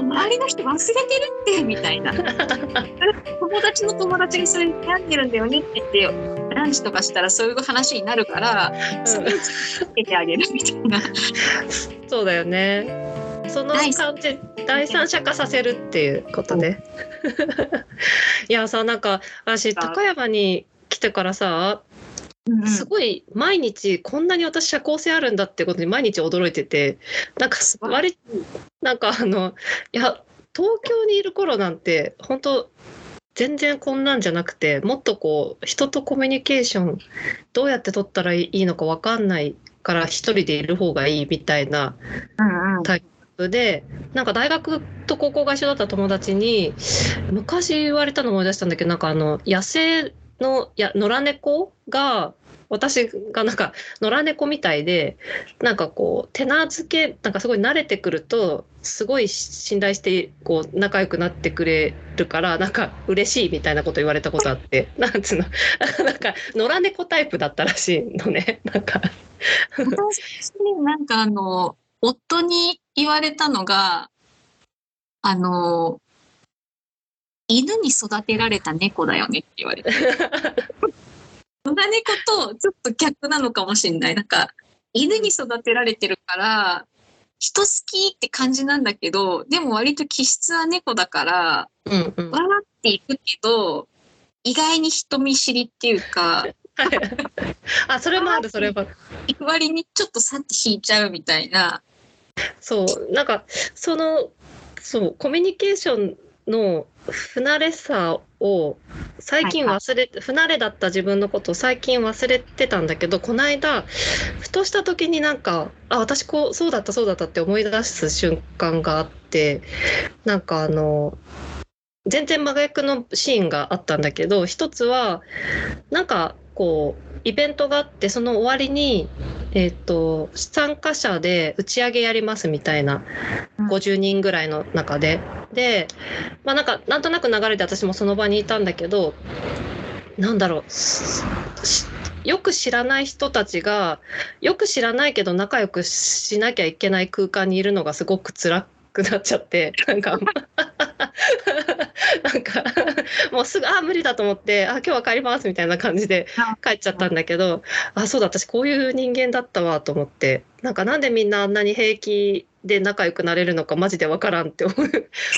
周りの人忘れてるってみたいな 友達の友達がそれに悩んでるんだよねって言ってランチとかしたらそういう話になるから、それをつけてあげるみたいな。そうだよね。その第感じ第三者化させるっていうことね。いやさなんか私高山に来てからさうんすごい毎日こんなに私社交性あるんだってことに毎日驚いててなんか割なんかあのいや東京にいる頃なんて本当全然こんなんじゃなくてもっとこう人とコミュニケーションどうやって取ったらいいのか分かんないから一人でいる方がいいみたいなうんうん。でなんか大学と高校が一緒だった友達に昔言われたの思い出したんだけどなんかあの野生のや野良猫が私がなんか野良猫みたいでなんかこう手なずけなんかすごい慣れてくるとすごい信頼してこう仲良くなってくれるからなんか嬉しいみたいなこと言われたことあってなんつうの なんか野良猫タイプだったらしいのね なんか。私なんかあの夫に言われたのがあの犬に育てられた猫だよねって言われて。野良猫とちょっと逆なのかもしれない。なんか犬に育てられてるから人好きって感じなんだけどでも割と気質は猫だからうんうん。わーっていくけど意外に人見知りっていうか あそれもあるそれもある。行く割にちょっとさって引いちゃうみたいな。そうなんかそのそうコミュニケーションの不慣れさを最近忘れ、不慣れだった自分のことを最近忘れてたんだけどこの間ふとした時になんかあ私こうそうだったそうだったって思い出す瞬間があってなんかあの全然真逆のシーンがあったんだけど一つはなんかこうイベントがあってその終わりにえっ、と参加者で打ち上げやりますみたいなうん。50人ぐらいの中で。でまあなんかなんとなく流れで私もその場にいたんだけどなんだろうよく知らない人たちがよく知らないけど仲良くしなきゃいけない空間にいるのがすごく辛くなっちゃってなんか なんかもうすぐあ無理だと思ってあ今日は帰りますみたいな感じで帰っちゃったんだけどあそうだ私こういう人間だったわと思ってなんかなんでみんなあんなに平気で仲良くなれるのかマジでわからんって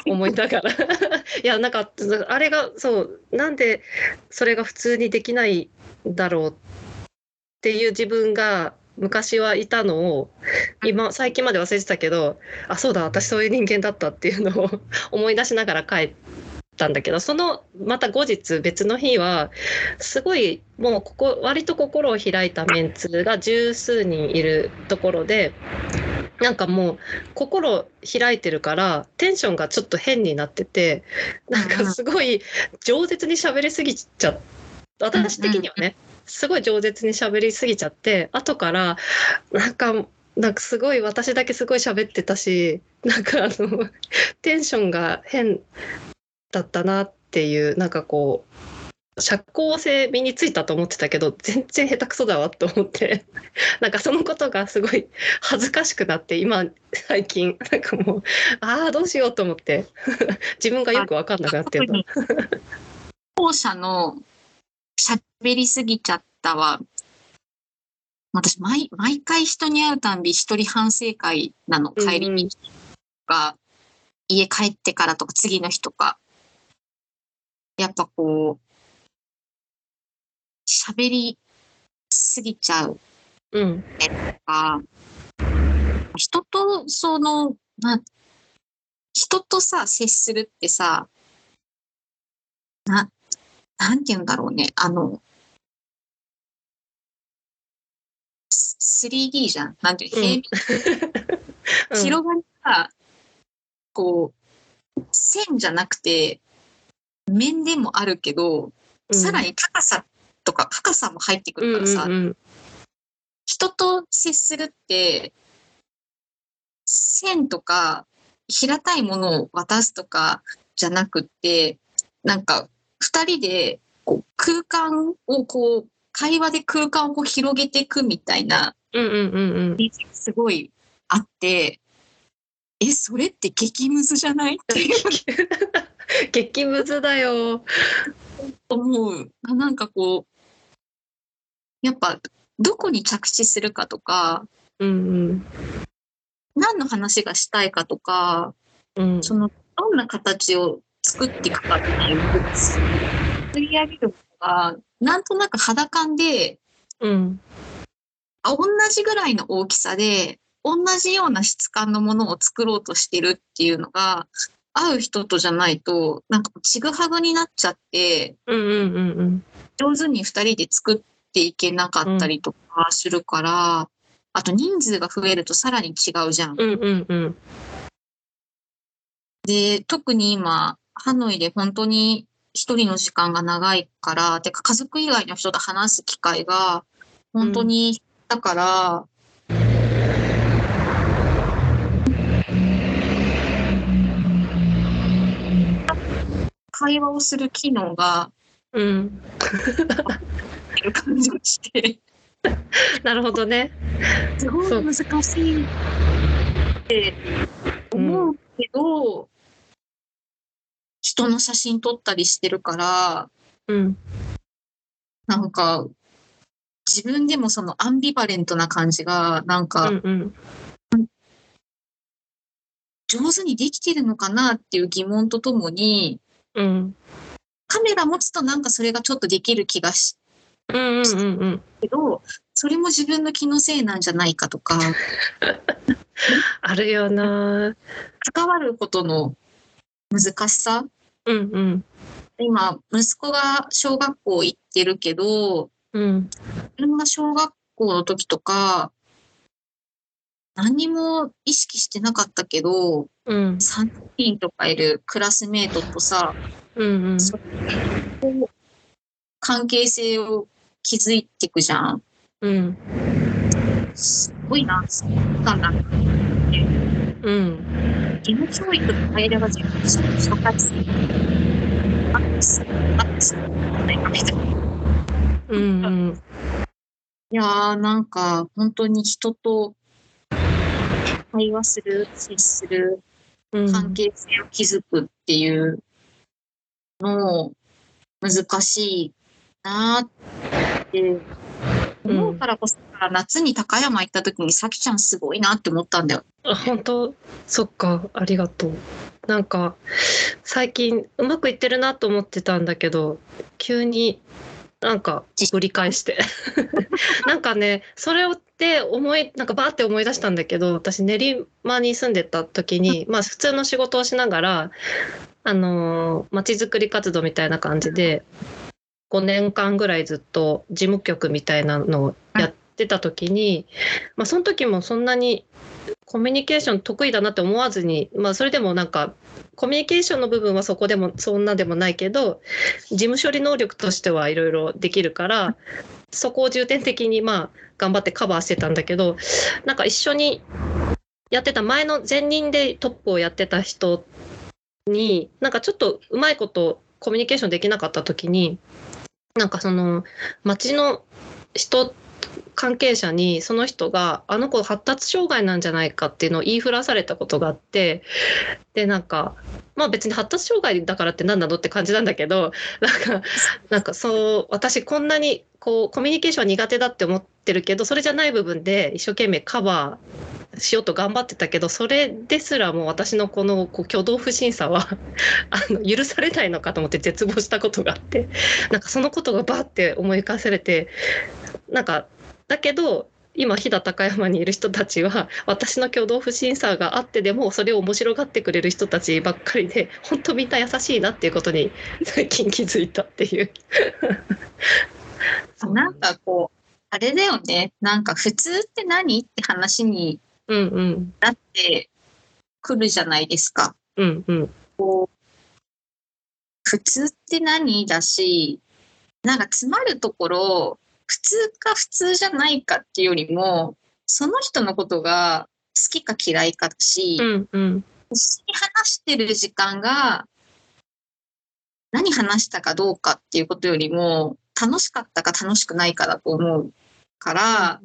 思 いながら。いやなんかあれがそうなんでそれが普通にできないんだろうっていう自分が昔はいたのを今最近まで忘れてたけどあそうだ私そういう人間だったっていうのを 思い出しながら帰ったんだけどそのまた後日別の日はすごいもうここ割と心を開いたメンツが十数人いるところでなんかもう心開いてるからテンションがちょっと変になっててなんかすごい饒舌に喋りすぎちゃっ私的にはねすごい饒舌に喋りすぎちゃって後からなんかなんかすごい私だけすごい喋ってたしなんかあのテンションが変だったなっていうなんかこう社交性身についたと思ってたけど全然下手くそだわと思ってなんかそのことがすごい恥ずかしくなって今最近なんかもうああどうしようと思って自分がよく分かんなくなってるの。後者の喋りすぎちゃったは、私毎、毎回人に会うたんび一人反省会なの。帰りにとか、家帰ってからとか、次の日とか。やっぱこう、喋りすぎちゃううんとか、人とその、な、人とさ、接するってさ、な、なんて言うんだろうね。あの、3D じゃん。なんていうの、平うん。広がりが、こう、線じゃなくて、面でもあるけど、さらに高さとか深さも入ってくるからさ、うんうんうん。人と接するって、線とか平たいものを渡すとかじゃなくって、なんか二人でこう空間をこう、会話で空間をこう広げていくみたいな、うんうんうんうんすごいあって、え、それって激ムズじゃない？っていう激ムズだよ。思う。あなんかこう、やっぱどこに着地するかとか、うんうん。何の話がしたいかとか、うん。そのどんな形を作っていくかっていうのを作り上げるのが、なんとなく肌感で、うん。あ同じぐらいの大きさで、同じような質感のものを作ろうとしてるっていうのが、会う人とじゃないと、なんかちぐはぐになっちゃって、うんうんうんうん。上手に二人で作っていけなかったりとかするから、あと人数が増えるとさらに違うじゃん。うんうんうん。で、特に今、ハノイで本当に一人の時間が長いから、てか家族以外の人と話す機会が本当にだから、会話をする機能がうん。感じがして、なるほどね。すごい難しいって思うけど、人の写真撮ったりしてるから、うん。なんか、自分でもそのアンビバレントな感じが、なんうかんうん。上手にできてるのかなっていう疑問とともに、うん。カメラ持つとなんかそれがちょっとできる気がしうんうんうんうん。けど、それも自分の気のせいなんじゃないかとか、あるよな。関わることの難しさうんうん。今、息子が小学校行ってるけど、うん。自分が小学校の時とか、何にも意識してなかったけど、うん。3人とかいるクラスメートとさ、うんうん。そこう関係性を築いていくじゃん。うん。すごいな、そう思ったんだな。うん。義務教育の間が全部社会性あっすあっすないかみたいな。うんうん。いやーなんか本当に人と会話する、接する、うん。関係性を築くっていうの難しいなーって思うからこそ、夏に高山行った時にさきちゃんすごいなって思ったんだよ。あ本当そっかありがとうなんか最近うまくいってるなと思ってたんだけど急になんかぶり返して。なんかねそれをって思いなんかバーって思い出したんだけど私練馬に住んでた時にまあ普通の仕事をしながらあのまちづくり活動みたいな感じで5年間ぐらいずっと事務局みたいなのをやってた時に、まあ、その時もそんなにコミュニケーション得意だなって思わずに、まあ、それでもなんかコミュニケーションの部分はそこでもそんなでもないけど事務処理能力としてはいろいろできるからそこを重点的にまあ頑張ってカバーしてたんだけどなんか一緒にやってた前の前任でトップをやってた人になんかちょっとうまいことコミュニケーションできなかった時になんかその町の人って関係者にその人があの子発達障害なんじゃないかっていうのを言いふらされたことがあってでなんかまあ別に発達障害だからって何なのって感じなんだけど なんかなんかそう私こんなにこうコミュニケーション苦手だって思ってるけどそれじゃない部分で一生懸命カバーしようと頑張ってたけどそれですらもう私のこのこう挙動不審さは あの許されないのかと思って絶望したことがあってなんかそのことがバーって思い返されてなんかだけど今飛騨高山にいる人たちは私の挙動不審さがあってでもそれを面白がってくれる人たちばっかりで本当みんな優しいなっていうことに最近気づいたっていう。なんかこう、あれだよね。なんか普通って何って話にうんうんなってくるじゃないですか。うんうんこう普通って何だし、なんか詰まるところ、普通か普通じゃないかっていうよりも、その人のことが好きか嫌いかだし、うんうん。一緒に話してる時間が何話したかどうかっていうことよりも楽しかったか楽しくないかだと思うから、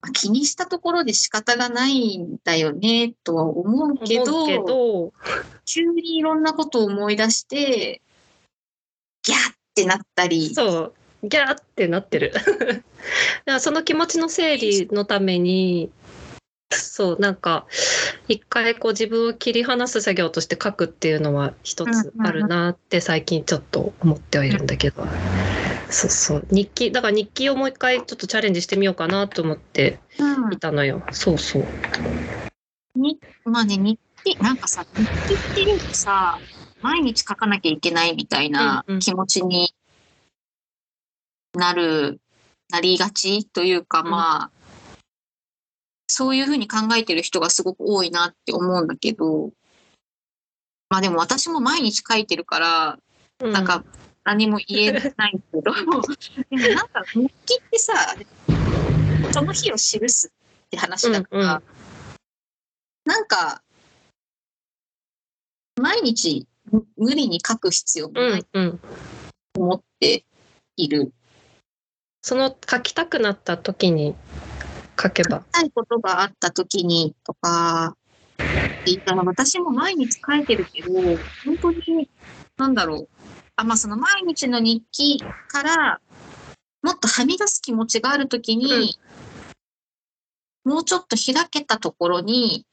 まあ気にしたところで仕方がないんだよね、とは思うけど、急にいろんなことを思い出して、ギャーってなったり、そう、ギャーってなってる。だからその気持ちの整理のために、そう、なんか、一回こう自分を切り離す作業として書くっていうのは一つあるなって最近ちょっと思ってはいるんだけど。そうそう。日記、だから日記をもう一回ちょっとチャレンジしてみようかなと思ってうんいたのよ。そうそう。に、まあね、日記、なんかさ、日記っていうとさ、毎日書かなきゃいけないみたいなうんうん。気持ちになる、なりがちというか、うん。まあ、そういうふうに考えてる人がすごく多いなって思うんだけど、まあでも私も毎日書いてるから、うなんか何も言えないけど、でもなんか日記ってさ、その日を記すって話だから、うんうん。なんか、毎日む無理に書く必要もうなんいうん。と思っている。その書きたくなった時に書けば。書きたいことがあった時にとか、言ったら私も毎日書いてるけど、本当に、なんだろう。あ、まあその毎日の日記から、もっとはみ出す気持ちがある時に、もうちょっと開けたところに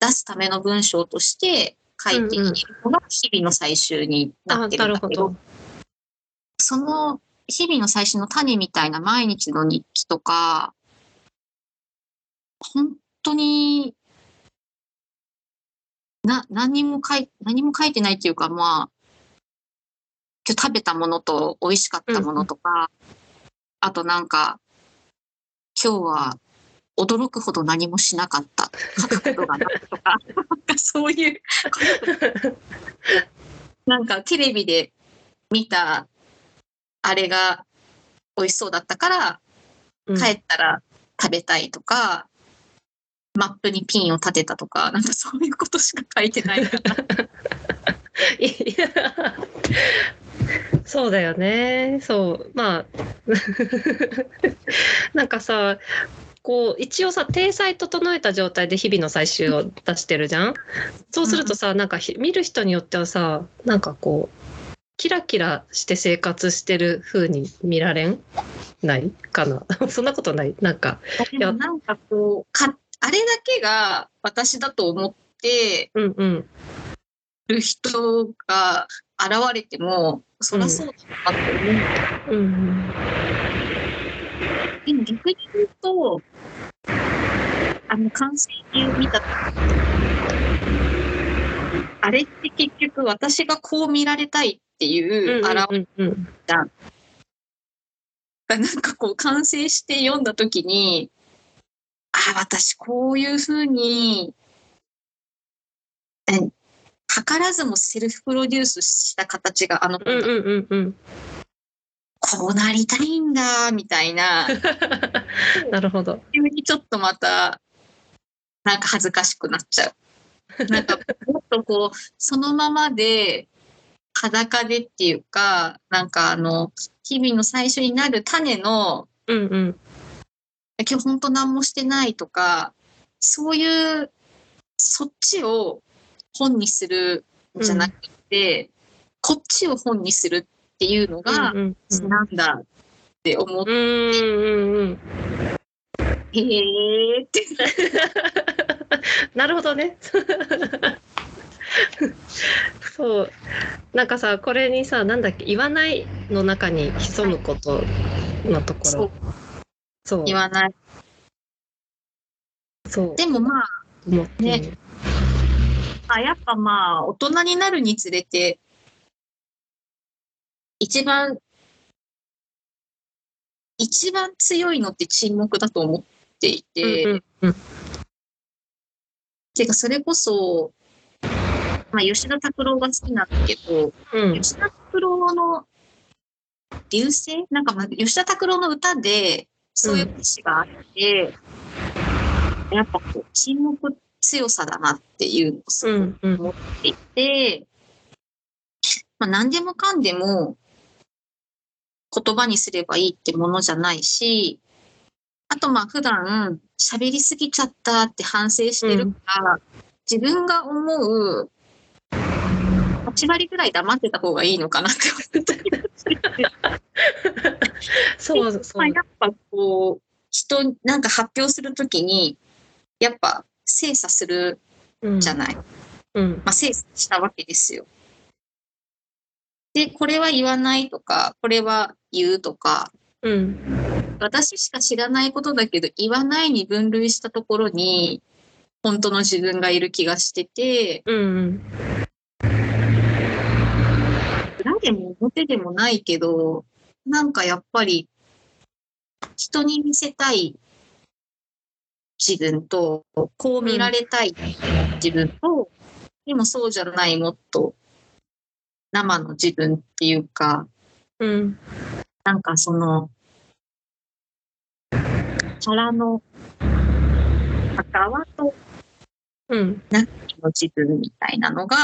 出すための文章として書いているのが日々の最終になあ、ってなるんだけどど。、その日々の最初の種みたいな毎日の日記とか、本当に、な、何も書い、何も書いてないっていうか、まあ、今日食べたものと美味しかったものとか、あとなんか、今日は驚くほど何もしなかった。書くことがないとか、そういう、なんかテレビで見たあれが美味しそうだったから、うん帰ったら食べたいとか、マップにピンを立てたとか、なんかそういうことしか書いてないから。いやそうだよね。そう。まあ、なんかさ、こう、一応さ、体裁整えた状態で日々の最終を出してるじゃん？そうするとさ、なんかひ見る人によってはさ、なんかこう、キラキラして生活してる風に見られんないかな？そんなことない？なんか、でもなんかこうか、あれだけが私だと思ってうんうん。る人が現れても、そりゃそうだなって思う。うんでも逆に言うと、あの、完成形を見たとあれって結局私がこう見られたいっていううん表れうんうんがなんかこう完成して読んだ時に、ああ、私こういうふうに、え、図らずもセルフプロデュースした形があの子だ、うんうんうんうん。こうなりたいんだ、みたいな、なるほど。急にちょっとまた、なんか恥ずかしくなっちゃう。なんかもっとこう、そのままで、裸でっていうか、なんかあの、日々の最初になる種の、うんうん。今日本当何もしてないとか、そういう、そっちを本にするんじゃなくて、こっちを本にするっていうのが、なんだって思って。へーって。なるほどね。そう。なんかさ、これにさ、なんだっけ、言わないの中に潜むことのとこそうろ。そう。言わない。そう。でもまあ、思ってねあやっぱまあ、大人になるにつれて、一番、一番強いのって沈黙だと思っていて、うんうんうん。ていうか、それこそ、まあ、吉田拓郎が好きなんだけど、うん。吉田拓郎の流星？なんか、まあ、吉田拓郎の歌で、そういう歌詞があって、やっぱこう、沈黙強さだなっていうのをすごくうんうん思っていて、まあ、何でもかんでも言葉にすればいいってものじゃないし、あとまあ普段喋りすぎちゃったって反省してるから、自分が思う8割ぐらい黙ってた方がいいのかなって思った。りそうそう。まあ、やっぱこう人なんか発表するときにやっぱ精査するうんじゃない、うん。まあ、精査したわけですよ。でこれは言わないとかこれは言うとか。うん。私しか知らないことだけど言わないに分類したところに本当の自分がいる気がしてて。うん裏でも表でもないけどなんかやっぱり人に見せたい自分とこう見られたい自分と、でもそうじゃないもっと生の自分っていうかうん。なんかその腹の赤輪とうん。中の自分みたいなのが、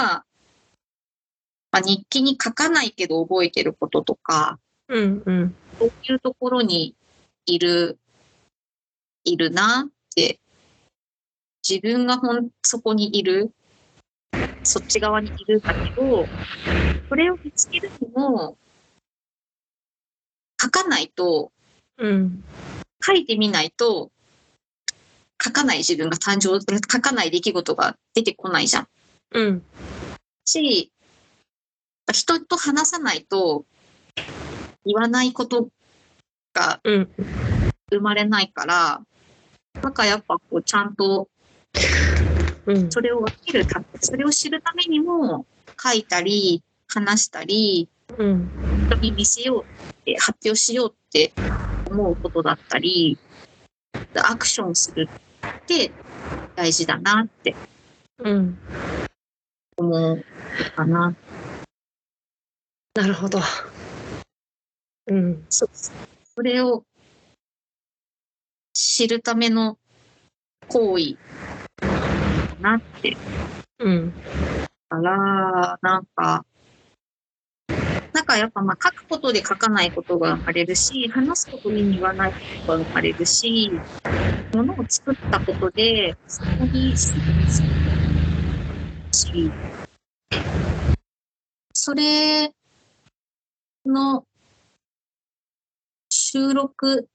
まあ、日記に書かないけど覚えてることとか、うんうん。そういうところにいる、いるなって、自分がほん、そこにいる、そっち側にいるんだけど、それを見つけるにも、書かないと、うん。書いてみないと、書かない自分が誕生、書かない出来事が出てこないじゃん。うん。し、人と話さないと、言わないことがうん。生まれないから、なんかやっぱこうちゃんとうんそれを分けるたそれを知るためにも書いたり話したりうん。人に見せようって発表しようって思うことだったりアクションするって大事だなってうん。思うかな。なるほど。うん。そう。それを知るための行為だなって。うん。から、なんか、なんかやっぱまあ書くことで書かないことが生まれるし、話すことで言わないことが生まれるし、ものを作ったことで、そこにし、それの収録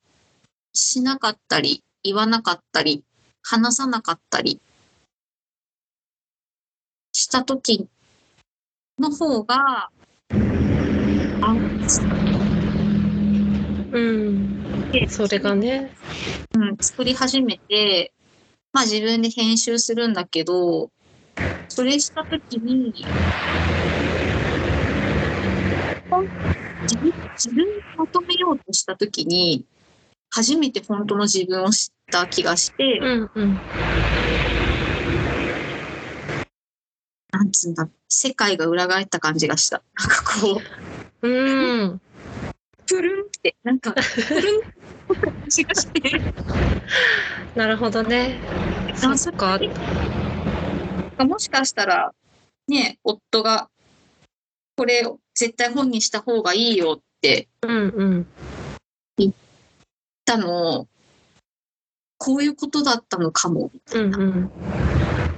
しなかったり、言わなかったり、話さなかったりした時の方が、あ、うん。でそれがね。うん、作り始めて、まあ自分で編集するんだけど、それしたときに、自分自分にまとめようとしたときに、初めて本当の自分を知った気がして、うんうんなんつうんだ、世界が裏返った感じがした。なんかこう、うん。プルンって、なんか、プルンって感じがして、なるほどね。そっか。もしかしたら、ね、夫が、これを絶対本にした方がいいよって。うんうん。言ったのを、こういうことだったのかも。うんうん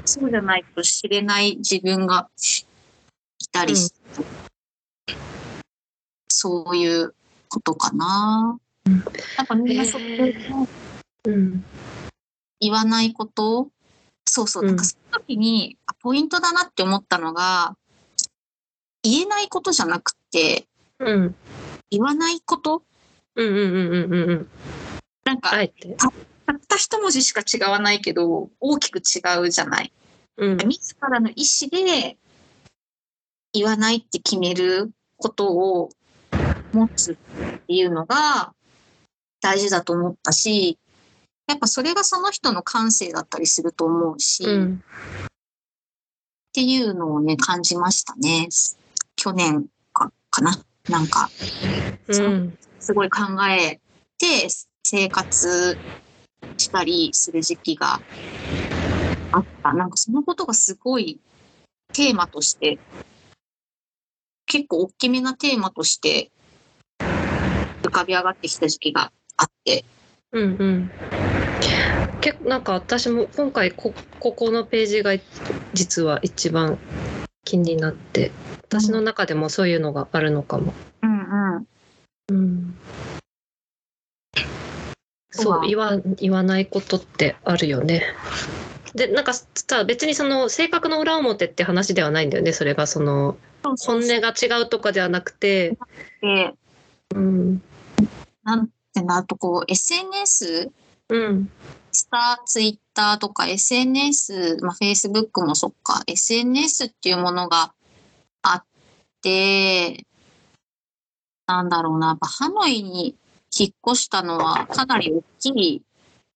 そうじゃないと知れない自分がいたりして、そういうことかな。やっぱみんなそこへうん。言わないことそうそう、うん。なんかその時にあポイントだなって思ったのが、言えないことじゃなくて、うん。言わないこと？うんうんうんうんうんうん。なんか、あえてたった一文字しか違わないけど、大きく違うじゃない。うん自らの意思で言わないって決めることを持つっていうのが大事だと思ったし、やっぱそれがその人の感性だったりすると思うし、っうんていうのをね、感じましたね。去年かかな。なんか、うんすごい考えて生活したりする時期があった。なんかそのことがすごいテーマとして、結構大きめなテーマとして浮かび上がってきた時期があって、うんうん。結構なんか私も今回こここのページが実は一番気になって私の中でもそういうのがあるのかも。うんうん。うん、そう言わ言わないことってあるよね。でなんかさ別にその性格の裏表って話ではないんだよねそれが。その本音が違うとかではなくて。で、うん。なんてな、あとこう、SNS、うん。スター、ツイッターとか SNS、まあ、Facebook もそっか、SNS っていうものがあって、なんだろうな、やっぱハノイに引っ越したのはかなり大きい、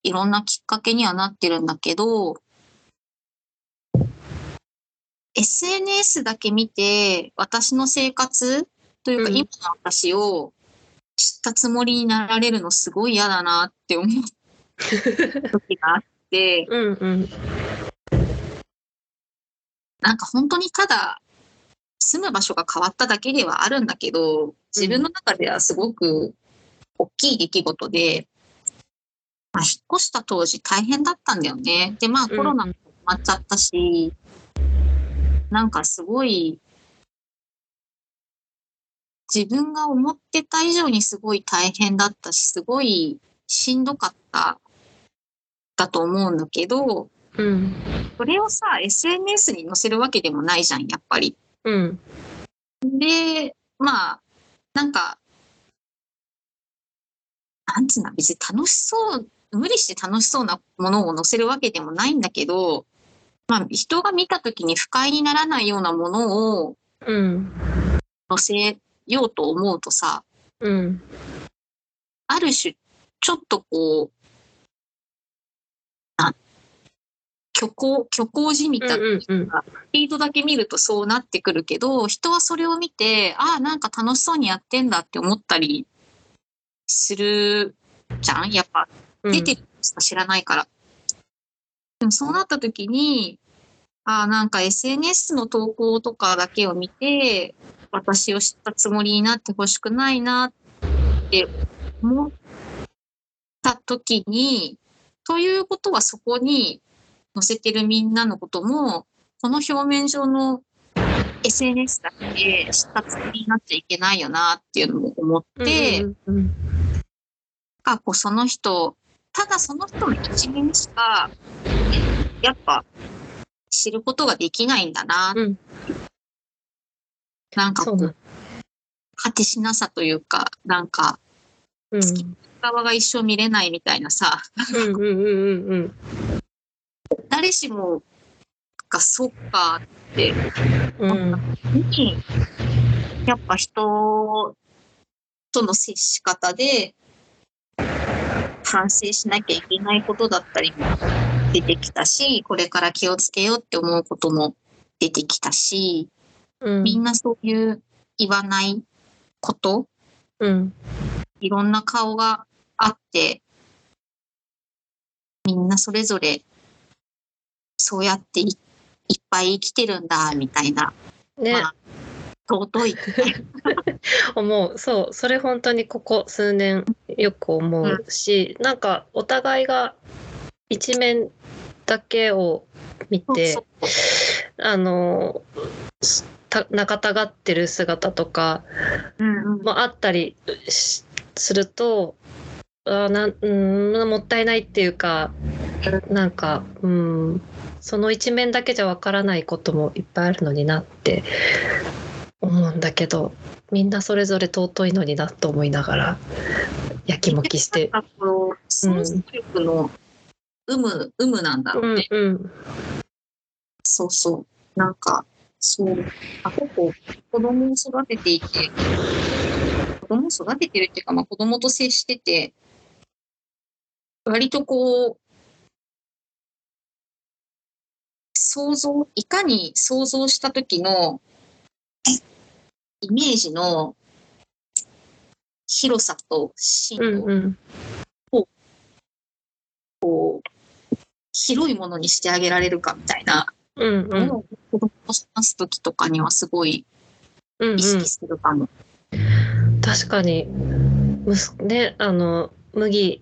いろんなきっかけにはなってるんだけど、SNS だけ見て、私の生活というか、うん。今の私を知ったつもりになられるのすごい嫌だなって思う時があって、うんうん。なんか本当にただ住む場所が変わっただけではあるんだけど、自分の中ではすごく大きい出来事で、まあ、引っ越した当時大変だったんだよね。で、まあコロナも始まっちゃったし、なんかすごい、自分が思ってた以上にすごい大変だったし、すごいしんどかった、だと思うんだけど、うんそれをさ、SNS に載せるわけでもないじゃん、やっぱり。うんで、まあ、なんか、なんつうの、別に楽しそう、無理して楽しそうなものを載せるわけでもないんだけど、まあ、人が見たときに不快にならないようなものをうん載せようと思うとさ、うんある種、ちょっとこう、な虚構、虚構じみたうんうんスピードだけ見るとそうなってくるけど、人はそれを見て、ああ、なんか楽しそうにやってんだって思ったりするじゃん？やっぱうん。出てる人しか知らないから。でもそうなった時に、ああ、なんか SNS の投稿とかだけを見て、私を知ったつもりになってほしくないなって思った時に、ということはそこに載せてるみんなのことも、この表面上の SNS だけで知ったつもりになっちゃいけないよなっていうのも思って、うんうんかこうその人、ただその人の一面しか、やっぱ知ることができないんだな。うん。なんかこう果てしなさというか、なんか、うん。側が一生見れないみたいなさ、うんうんうんうん誰しもがそっかって、うん。に、やっぱ人との接し方で、反省しなきゃいけないことだったりも出てきたし、これから気をつけようって思うことも出てきたし、うん。みんなそういう言わないこと、うん。いろんな顔があって、みんなそれぞれ、そうやっていいっぱい生きてるんだ、みたいな、ね。まあ、尊い。思う。そう。それ本当にここ数年よく思うし、なんかお互いが一面だけを見てあの仲たがってる姿とかうんうん。もあったりしするとあなんうんもったいないっていうかなんかうんその一面だけじゃわからないこともいっぱいあるのになって思うんだけどみんなそれぞれ尊いのになと思いながらやきもきして。なんかこう、想像力の有無、有無なんだろううん。うんそうそう。なんか、そう。あ、結構、子供を育てていて、子供を育ててるっていうか、まあ子供と接してて、割とこう、想像、いかに想像した時のイメージの広さと深度、うんうん広いものにしてあげられるかみたいなのを子供と話す時とかにはすごいうんうん意識するかも。確かにねあの麦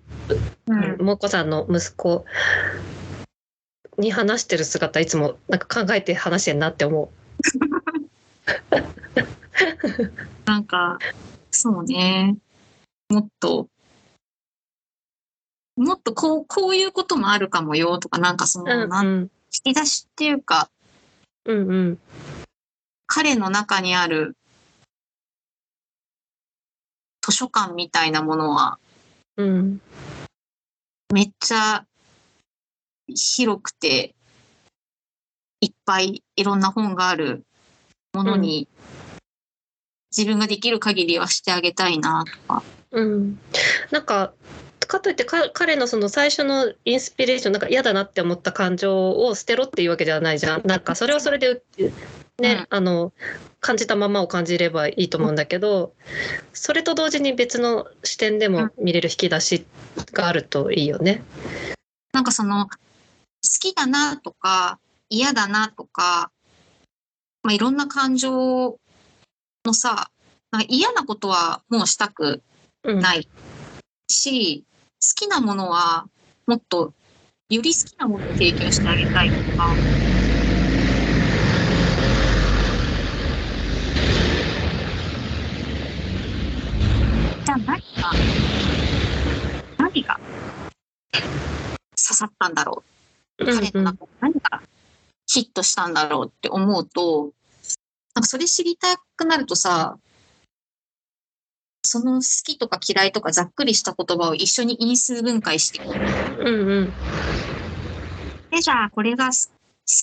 うん。もこさんの息子に話してる姿いつもなんか考えて話してんなって思 なんか、そうね。もっと、もっとこう、こういうこともあるかもよとか、なんかそう。の、なんうん引き出しっていうか、うんうん彼の中にある図書館みたいなものは、うんめっちゃ広くて、いっぱいいろんな本があるものに、自分ができる限りはしてあげたいなとか。うん、なんかかといってか彼のその最初のインスピレーションなんか嫌だなって思った感情を捨てろっていうわけじゃないじゃんなんかそれはそれでね、あの感じたままを感じればいいと思うんだけどそれと同時に別の視点でも見れる引き出しがあるといいよね。なんかその、好きだなとか、嫌だなとか、まあ、いろんな感情のさ、な嫌なことはもうしたくうん。ないし、好きなものはもっとより好きなものを提供してあげたいとか、じゃあ何が、何が刺さったんだろう。うん彼の中で何がヒットしたんだろうって思うと、なんかそれ知りたくなるとさ、その好きとか嫌いとかざっくりした言葉を一緒に因数分解していく。うんうん。で、じゃあこれがす好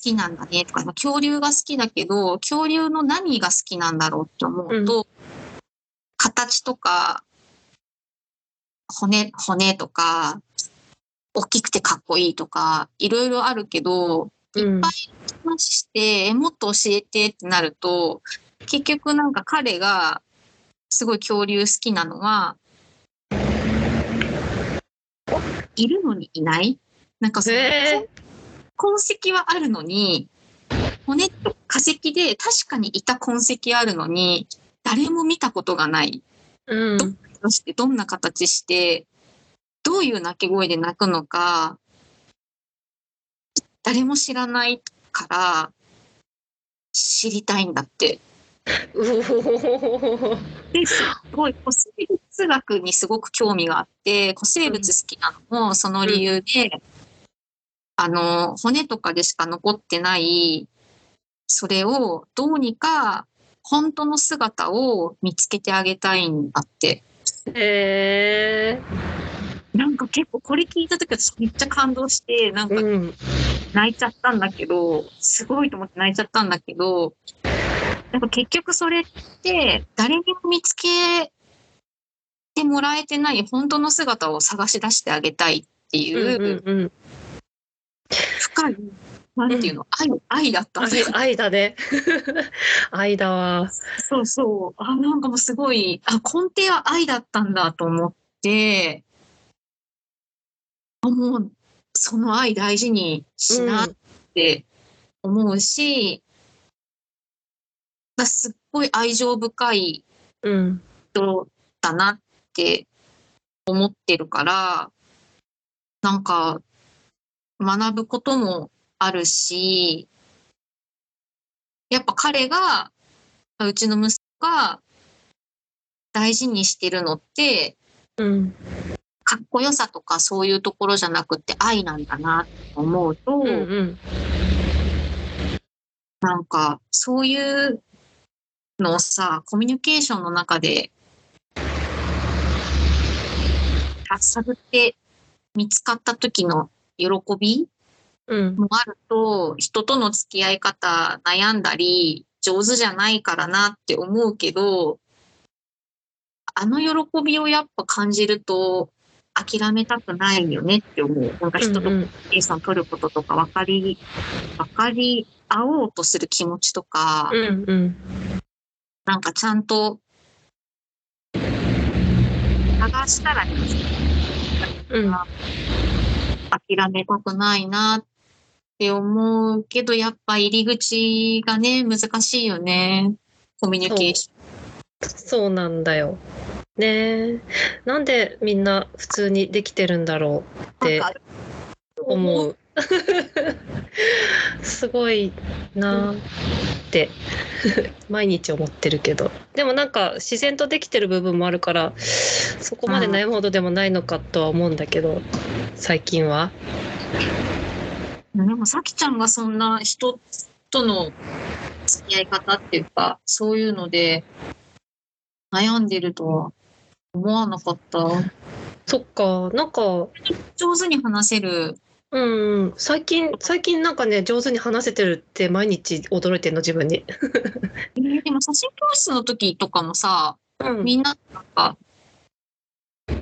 きなんだねとか、まあ恐竜が好きだけど、恐竜の何が好きなんだろうって思うと、形とか、骨、骨とか、大きくてかっこいいとか、いろいろあるけど、いっうんぱい話して、えもっと教えてってなると、結局なんか彼がすごい恐竜好きなのは、いるのにいない？なんかその、へ痕跡はあるのに、骨と化石で確かにいた痕跡あるのに、誰も見たことがない。うん。そしてどんな形して、どういう鳴き声で鳴くのか、誰も知らないから、知りたいんだって。で、すごい古生物学にすごく興味があって、古生物好きなのもその理由で、あの、骨とかでしか残ってない、それをどうにか本当の姿を見つけてあげたいんだって。へえなんか結構これ聞いた時私めっちゃ感動して、なんかうん。泣いちゃったんだけど、すごいと思って泣いちゃったんだけど、なんか結局それって誰にも見つけてもらえてない本当の姿を探し出してあげたいっていうんううんうん。深い、なんていうの、愛、愛だった愛愛だね。愛だわ。そうそう。あ、なんかもうすごい、あ、根底は愛だったんだと思って、あもう、その愛大事にしなって思うし、だすっごい愛情深い人だなって思ってるから、なんか、学ぶこともあるし、やっぱ彼が、うちの息子が大事にしてるのって、うん。かっこよさとかそういうところじゃなくて愛なんだなって思うと、うんうんなんかそういうのをさ、コミュニケーションの中で、探って見つかった時の喜びうん。もあると、人との付き合い方悩んだり、上手じゃないからなって思うけど、あの喜びをやっぱ感じると、諦めたくないよねって思う。なんか人とコミュニケーション取ることとか分かり、分かり合おうとする気持ちとか、うんうんなんかちゃんと探したらいいうん諦めたくないなって思うけど、やっぱ入り口がね、難しいよね。コミュニケーション。そうなんだよねえなんでみんな普通にできてるんだろうって思う。すごいなって毎日思ってるけどでもなんか自然とできてる部分もあるからそこまで悩むほどでもないのかとは思うんだけど最近は。でも、さきちゃんがそんな人との付き合い方っていうか、そういうので悩んでるとは思わなかった。そっかなんか上手に話せる。うんうん最近最近なんかね上手に話せてるって毎日驚いてんの自分に。えーでも写真教室の時とかもさ、うんみんななんか、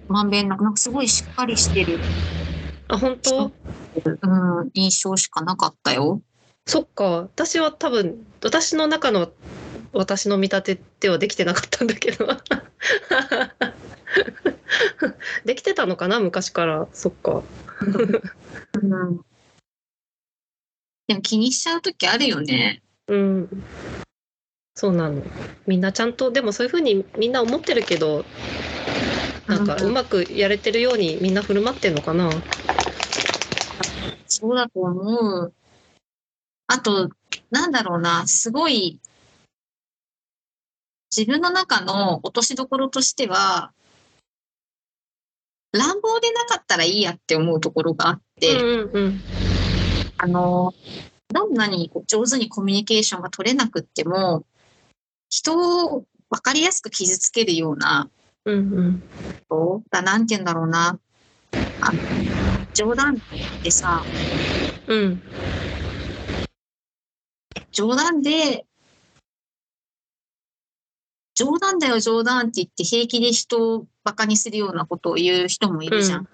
まんべんなく、なんかすごいしっかりしてる、あ本当？うん、印象しかなかったよ。そっか私は多分私の中の私の見立てではできてなかったんだけど できてたのかな昔からそっかうん。でも気にしちゃう時あるよね。うんそうなのみんなちゃんとでもそういうふうにみんな思ってるけどなんかうまくやれてるようにみんな振る舞ってんのかなそうだと思う。あと、なんだろうな、すごい、自分の中の落としどころとしては、乱暴でなかったらいいやって思うところがあって、うんうんうん。あの、どんなに上手にコミュニケーションが取れなくっても、人を分かりやすく傷つけるようなうんうん。ことが、なんて言うんだろうな、あの冗談ってさ、うん。冗談で、冗談だよ冗談って言って平気で人をバカにするようなことを言う人もいるじゃん。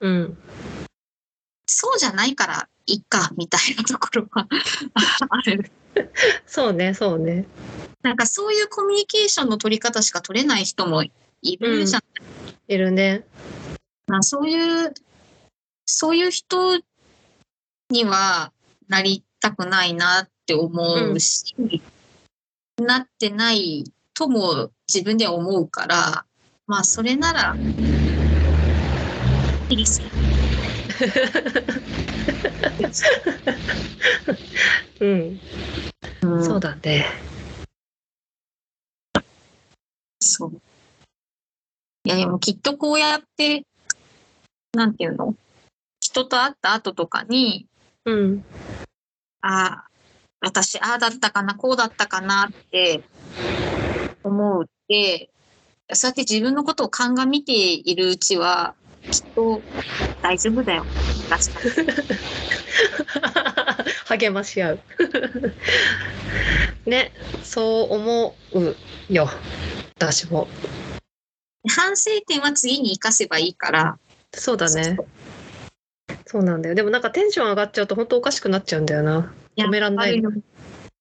うんそうじゃないからいっか、みたいなところが ある。そうねそうねなんかそういうコミュニケーションの取り方しか取れない人もいるじゃん。いるねまあそういう、そういう人にはなりたくないなって思うし、なってないとも自分では思うから、まあそれなら、いいですよ。うん。うん。そうだね。そう。いやでもきっとこうやって、なんていうの？人と会った後とかに、うん。ああ、私、ああだったかな、こうだったかなって思うって、そうやって自分のことを鑑みているうちは、きっと大丈夫だよ。確かに。励まし合う。ねそう思うよ。私も。反省点は次に生かせばいいから。そうだね。そうなんだよ。でもなんかテンション上がっちゃうと本当おかしくなっちゃうんだよな。止めらんない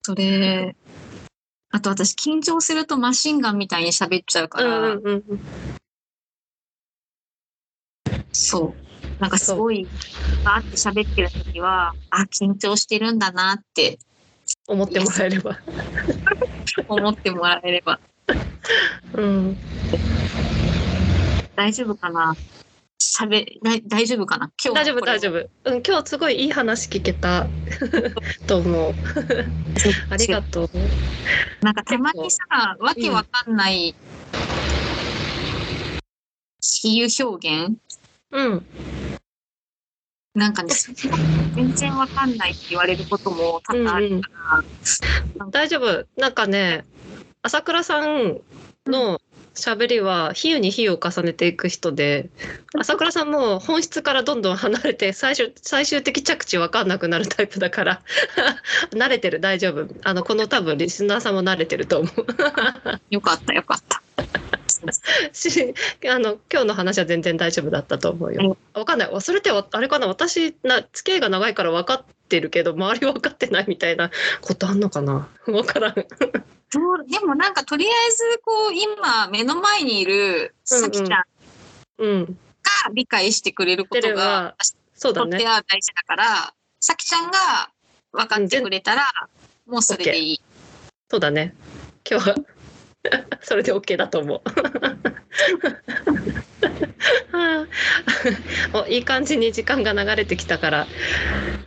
それ、あと私緊張するとマシンガンみたいに喋っちゃうから、うんうんうんそう。なんかすごい、バーって喋ってる時は、あ、緊張してるんだなって思ってもらえれば。思ってもらえれば。うん。大丈夫かな？喋、大丈夫かな？今日大丈夫大丈夫。夫、うん、今日すごいいい話聞けた。と思う。ありがとう。なんかたまにさ、わけわかんない比喩表現？うん。なんかね、全然わかんないって言われることも多々あるから、大丈夫。なんかね朝倉さんの喋りは比喩に比喩を重ねていく人で朝倉さんも本質からどんどん離れて最終最終的着地分かんなくなるタイプだから 慣れてる大丈夫あのこの多分リスナーさんも慣れてると思うよかったよかった。しあの今日の話は全然大丈夫だったと思うよ。わかんない。それってわあれかな？私な付き合いが長いから分かってるけど周りは分かってないみたいなことあんのかな？分からん。でもなんかとりあえずこう今目の前にいるさきちゃんがうん。理解してくれることがそうだね。とっては大事だから、さきちゃんが分かってくれたらもうそれでいい。そうだね。今日は それで OK だと思う。は あおいい感じに時間が流れてきたから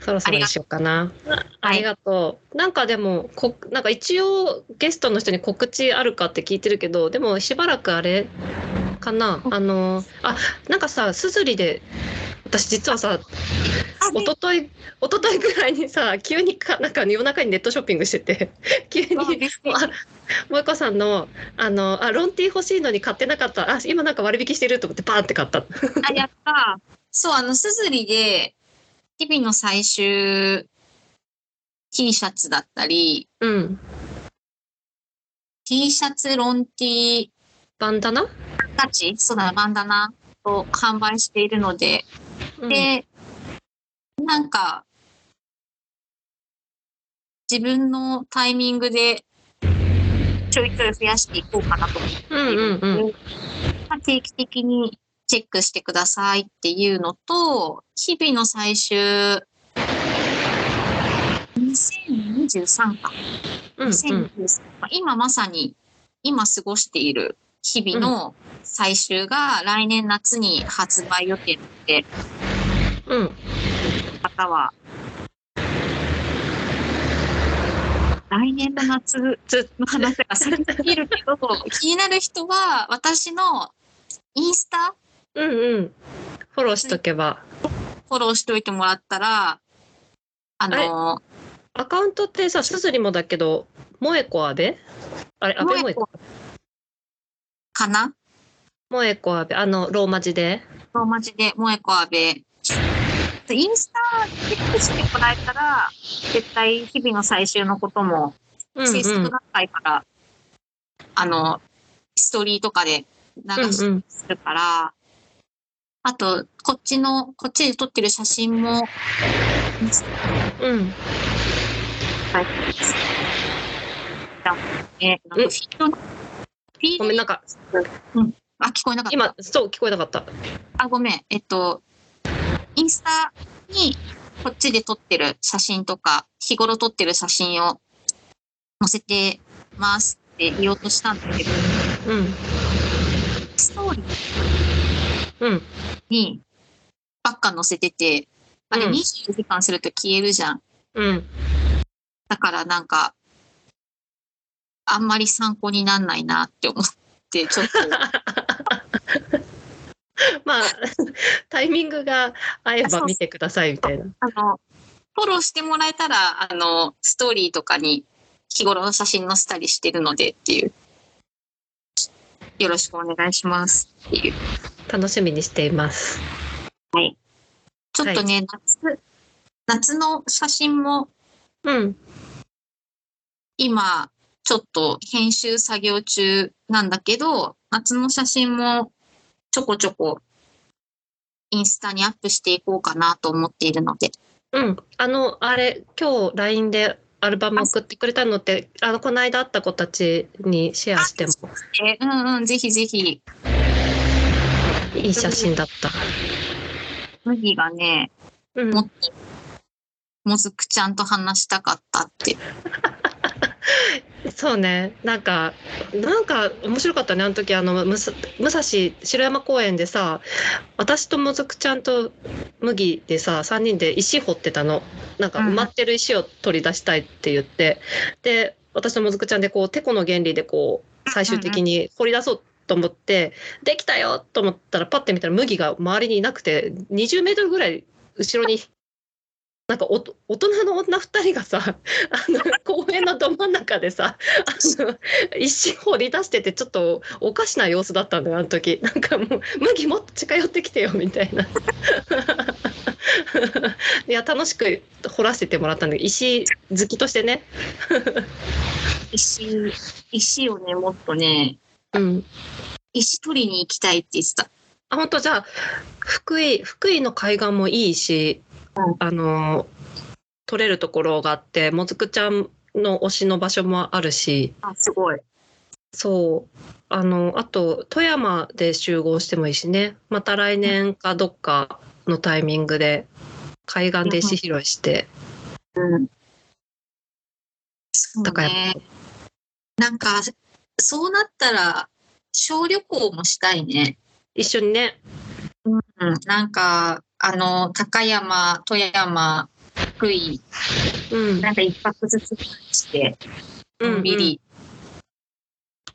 そろそろにしようかな。ありがとう。なんかでもこなんか一応ゲストの人に告知あるかって聞いてるけどでもしばらくあれかな。あのあなんかさすずりで私実はさあ一昨日一昨日ぐらいにさ急にかなんか夜中にネットショッピングしてて急にあ萌子さんのあのあロンティー欲しいのに買ってなかったあ今なんか割引してると思ってパーンって買ったあ、やった。そう、あの、すずりで、日々の最終 T シャツだったり、うん。T シャツ、ロンティーバンダナ、たち、そうだな、バンダナを販売しているので、うん、で、なんか、自分のタイミングでちょいちょい増やしていこうかなと思ってうんうんうん。まあ定期的にチェックしてくださいっていうのと、日々の最終、2023か。うんうん。2023まあ今まさに、今過ごしている日々の最終が来年夏に発売予定なので、うん。方は、来年の夏ずの話が先すぎるけど、気になる人は私のインスタうんうん。フォローしとけば。フォローしておいてもらったら、あの、アカウントってさ、すずりもだけど、萌子阿部あれ、阿部萌子。かな？萌子阿部、あの、ローマ字で？ローマ字で萌子阿部。インスタチェックしてもらえたら、絶対日々の最終のことも、制作学会から、あの、ストーリーとかで流しうんうんするから、あと、こっちの、こっちで撮ってる写真も、うん。え、なんかフィード、フィードごめん、なんか、うんあ、聞こえなかった。今、そう、聞こえなかった。あ、ごめん。えっと、インスタにこっちで撮ってる写真とか、日頃撮ってる写真を載せてますって言おうとしたんだけど、うん。ストーリーうん。にばっか載せてて、あれうん24時間すると消えるじゃん。うん。だからなんか、あんまり参考になんないなって思って、ちょっと、まあ、タイミングが合えば見てくださいみたいな。あの、フォローしてもらえたら、あの、ストーリーとかに日頃の写真載せたりしてるのでっていう。よろしくお願いしますっていう。楽しみにしています。ちょっとね、夏、夏の写真もうん。今、ちょっと編集作業中なんだけど、夏の写真もちょこちょこインスタにアップしていこうかなと思っているので。うん。あの、あれ、今日 LINE でアルバム送ってくれたのって、あの、この間会った子たちにシェアしてもえうんうん、ぜひぜひ。いい写真だった。麦がね、うん。もっと、もずくちゃんと話したかったって。そうね。なんか、なんか面白かったね。あの時、あの、武蔵城山公園でさ、私ともずくちゃんと麦でさ、3人で石掘ってたの。なんか埋まってる石を取り出したいって言って、で、私ともずくちゃんでこう、てこの原理でこう、最終的に掘り出そうと思って、できたよと思ったら、パッて見たら麦が周りにいなくて、20メートルぐらい後ろに、なんかおと大人の女2人がさ、あの公園のど真ん中でさ、あの石掘り出しててちょっとおかしな様子だったんだよあの時。なんかもう「麦もっと近寄ってきてよ」みたいな。いや楽しく掘らせてもらったんだけど石好きとしてね。石、石をね、もっとね、うん。石取りに行きたいって言ってた。あ本当じゃあ福井福井の海岸もいいし、うんあの取れるところがあってもずくちゃんの推しの場所もあるしあ、すごい。そう。あの、あと、富山で集合してもいいしね。また来年かどっかのタイミングで、海岸で石拾いして。うん。そうね。なんか、そうなったら、小旅行もしたいね。一緒にね。うん、なんか、あの、高山、富山、福井、うん。なんか一泊ずつして、のんびり。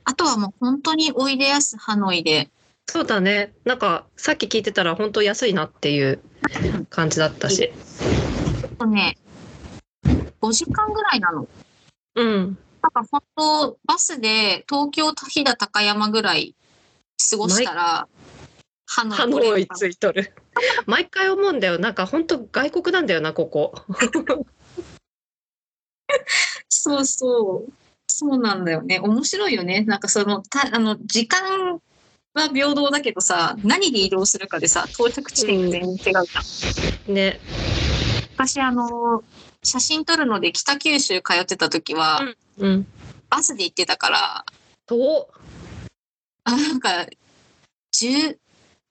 あとはもう本当においでやすハノイで、そうだね。なんか、さっき聞いてたら本当安いなっていう感じだったし。えっとね、5時間ぐらいなの。うん。なんか本当、バスで東京、飛騨、高山ぐらい過ごしたら、ハノイハノイ来れるかついとる。毎回思うんだよ。なんか本当外国なんだよな、ここ。そうそう。そうなんだよね。面白いよね。なんかその、たあの、時間は平等だけどさ、何で移動するかでさ、到着地点が全然違うじゃん。ね。私、あの、写真撮るので北九州通ってた時は、うん。バスで行ってたから、と、あなんか、10、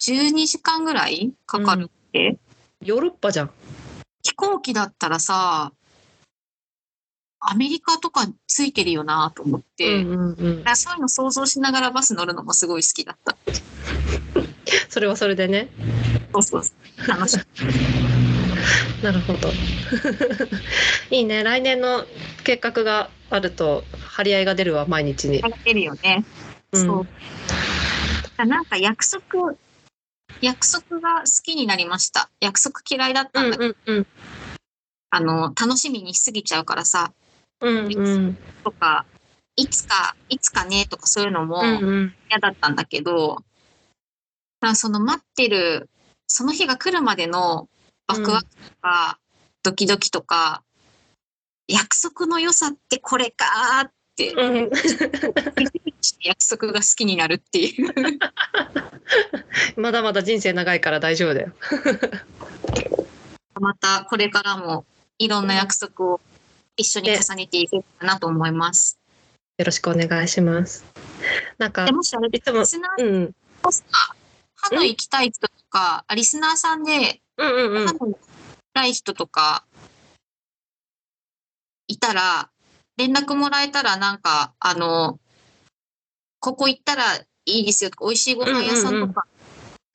12時間ぐらいかかるって、ヨーロッパじゃん。飛行機だったらさ、アメリカとかついてるよなと思って、うんうんうんそういうの想像しながらバス乗るのもすごい好きだった。それはそれでね。そうそうそう。楽しい。なるほど。いいね。来年の計画があると張り合いが出るわ、毎日に。やってるよね。うんそう。なんか約束、約束が好きになりました。約束嫌いだったんだけど、うんうんあの、楽しみにしすぎちゃうからさ、うんうん。とか、いつか、いつかねとかそういうのもうんうん。嫌だったんだけど、だからその待ってる、その日が来るまでのワクワクとか、ドキドキとか、約束の良さってこれかーって、うん。約束が好きになるっていう。まだまだ人生長いから大丈夫だよ。またこれからもいろんな約束を一緒に重ねていけるかなと思います。よろしくお願いします。なんかで、もしあれ、いつもリ、スナーうん。ハノイ行きたい人とか、リスナーさんでうんうんうんハ。ノイ行きたい人とかいたら、連絡もらえたらなんか、あの、ここ行ったらいいですよとか、美味しいご飯屋さんとか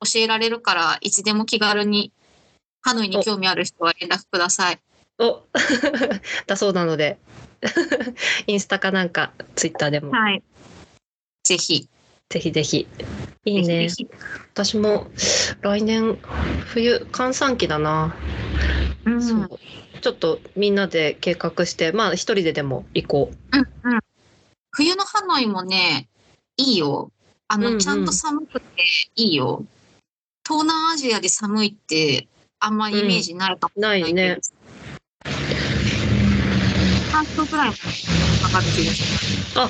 教えられるから、いつでも気軽にハノイに興味ある人は連絡ください。お だそうなので、インスタかなんか、ツイッターでも、はい。ぜひ。ぜひぜひ。いいねぜ。ひぜ私も来年、冬、閑散期だな。ひうんそう。ちょっとみんなで計画して、まあ一人ででも行こう。うんうん。冬のハノイもね、いいよ。あの、うんうんちゃんと寒くていいよ。東南アジアで寒いって、あんまりイメージないかもないね。半度ぐらいかかる気がすあ、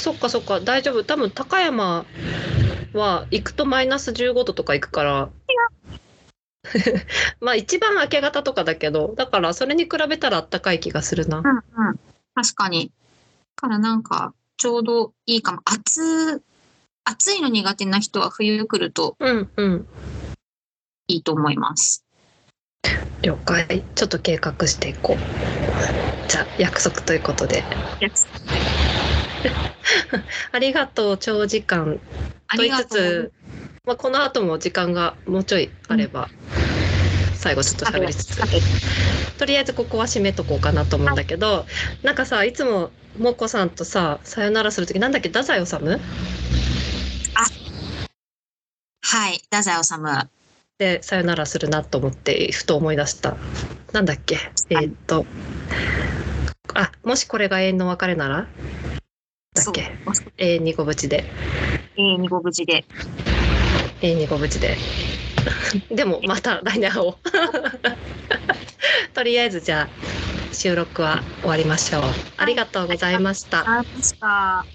そっかそっか、大丈夫。多分高山は行くとマイナス15度とか行くから。まあ一番明け方とかだけど、だからそれに比べたらあったかい気がするな。る。うんうん。確かに。だからなんか、ちょうどいいかも。暑、暑いの苦手な人は冬来るとうんうん。いいと思います。了解。ちょっと計画していこう。じゃあ約束ということで。やつ ありがとう、長時間。あと言いつりがとう。つ、まあ、この後も時間がもうちょいあれば、最後ちょっと喋りつつ、とりあえずここは締めとこうかなと思うんだけど、なんかさ、いつももこさんとさ、さよならするとき、なんだっけ、太宰治はい。太宰治。でさよならするなと思って、ふと思い出した。なんだっけ、えーっと、あ、もしこれが永遠の別れなら？だっけ？永遠にご無事で。永遠にご無事で。永遠にご無事で。でもまた来年会おう。とりあえずじゃあ収録は終わりましょう。ありがとうございました。ありがとうございました。